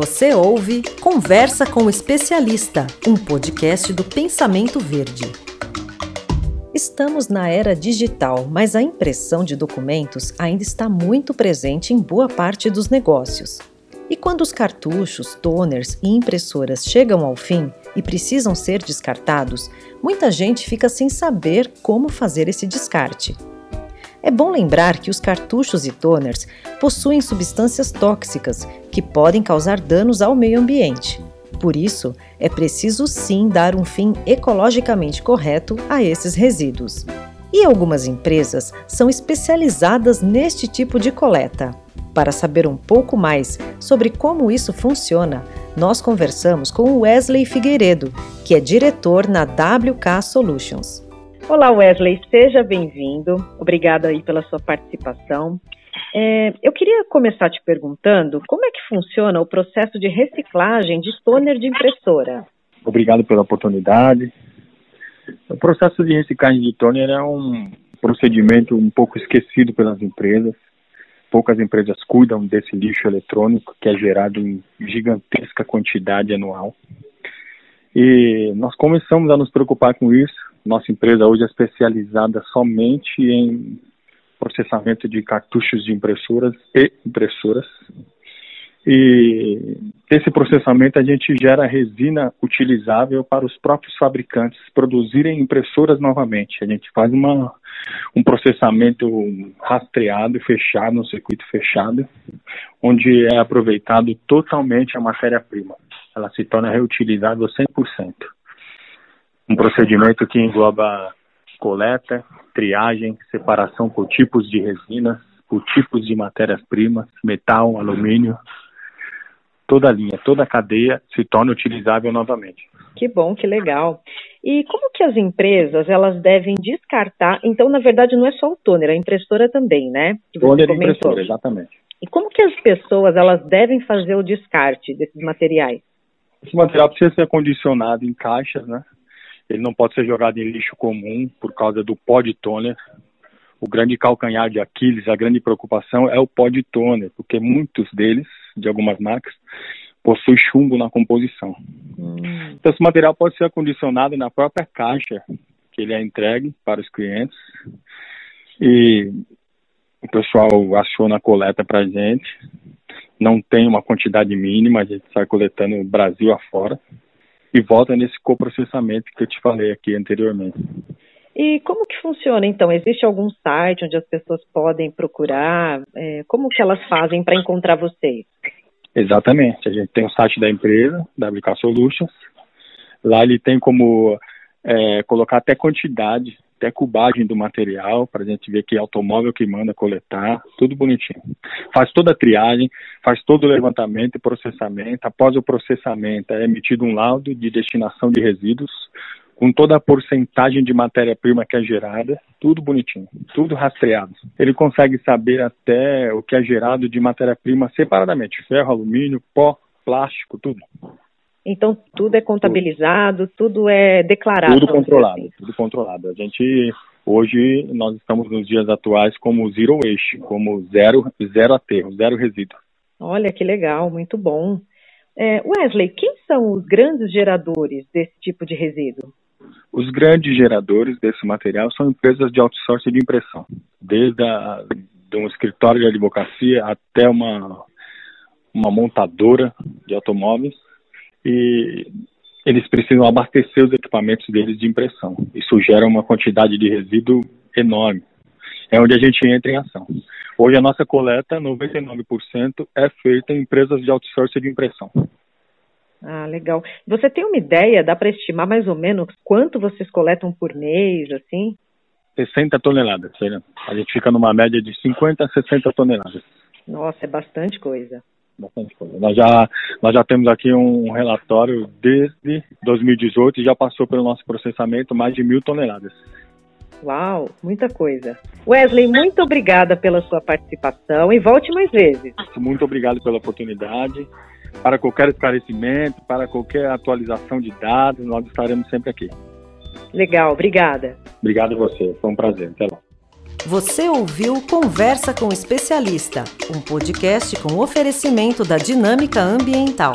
Você ouve Conversa com o Especialista, um podcast do Pensamento Verde. Estamos na era digital, mas a impressão de documentos ainda está muito presente em boa parte dos negócios. E quando os cartuchos, toners e impressoras chegam ao fim e precisam ser descartados, muita gente fica sem saber como fazer esse descarte. É bom lembrar que os cartuchos e toners possuem substâncias tóxicas que podem causar danos ao meio ambiente. Por isso, é preciso sim dar um fim ecologicamente correto a esses resíduos. E algumas empresas são especializadas neste tipo de coleta. Para saber um pouco mais sobre como isso funciona, nós conversamos com Wesley Figueiredo, que é diretor na WK Solutions. Olá, Wesley, seja bem-vindo. Obrigada aí pela sua participação. É, eu queria começar te perguntando como é que funciona o processo de reciclagem de toner de impressora. Obrigado pela oportunidade. O processo de reciclagem de toner é um procedimento um pouco esquecido pelas empresas. Poucas empresas cuidam desse lixo eletrônico que é gerado em gigantesca quantidade anual. E nós começamos a nos preocupar com isso nossa empresa hoje é especializada somente em processamento de cartuchos de impressoras e impressoras. E esse processamento a gente gera resina utilizável para os próprios fabricantes produzirem impressoras novamente. A gente faz uma, um processamento rastreado, fechado, um circuito fechado, onde é aproveitado totalmente a matéria-prima. Ela se torna reutilizável 100% um procedimento que engloba coleta, triagem, separação por tipos de resinas, por tipos de matérias-primas, metal, alumínio, toda a linha, toda a cadeia se torna utilizável novamente. Que bom, que legal. E como que as empresas elas devem descartar? Então, na verdade, não é só o toner, a impressora também, né? Toner e impressora, exatamente. E como que as pessoas elas devem fazer o descarte desses materiais? Esse material precisa ser acondicionado em caixas, né? Ele não pode ser jogado em lixo comum por causa do pó de toner. O grande calcanhar de Aquiles, a grande preocupação é o pó de toner, porque muitos deles, de algumas marcas, possuem chumbo na composição. Hum. Então, esse material pode ser acondicionado na própria caixa que ele é entregue para os clientes. E o pessoal aciona a coleta para a gente. Não tem uma quantidade mínima, a gente sai coletando Brasil afora e volta nesse coprocessamento que eu te falei aqui anteriormente. E como que funciona então? Existe algum site onde as pessoas podem procurar? É, como que elas fazem para encontrar vocês? Exatamente. A gente tem o site da empresa, WK Solutions. Lá ele tem como é, colocar até quantidade até cubagem do material, para a gente ver que automóvel que manda coletar, tudo bonitinho. Faz toda a triagem, faz todo o levantamento e processamento. Após o processamento, é emitido um laudo de destinação de resíduos, com toda a porcentagem de matéria-prima que é gerada, tudo bonitinho, tudo rastreado. Ele consegue saber até o que é gerado de matéria-prima separadamente, ferro, alumínio, pó, plástico, tudo. Então tudo é contabilizado, tudo é declarado. Tudo controlado, assim. tudo controlado. A gente hoje nós estamos nos dias atuais como zero waste, como zero zero aterro, zero resíduo. Olha que legal, muito bom. É, Wesley, quem são os grandes geradores desse tipo de resíduo? Os grandes geradores desse material são empresas de outsourcing de impressão, desde a, de um escritório de advocacia até uma, uma montadora de automóveis e eles precisam abastecer os equipamentos deles de impressão. Isso gera uma quantidade de resíduo enorme. É onde a gente entra em ação. Hoje a nossa coleta, 99%, é feita em empresas de outsourcing de impressão. Ah, legal. Você tem uma ideia, dá para estimar mais ou menos quanto vocês coletam por mês, assim? 60 toneladas, A gente fica numa média de 50 a 60 toneladas. Nossa, é bastante coisa bastante coisa. Nós já, nós já temos aqui um relatório desde 2018 e já passou pelo nosso processamento mais de mil toneladas. Uau, muita coisa. Wesley, muito obrigada pela sua participação e volte mais vezes. Muito obrigado pela oportunidade. Para qualquer esclarecimento, para qualquer atualização de dados, nós estaremos sempre aqui. Legal, obrigada. Obrigado a você, foi um prazer. Até lá. Você ouviu Conversa com Especialista, um podcast com oferecimento da Dinâmica Ambiental.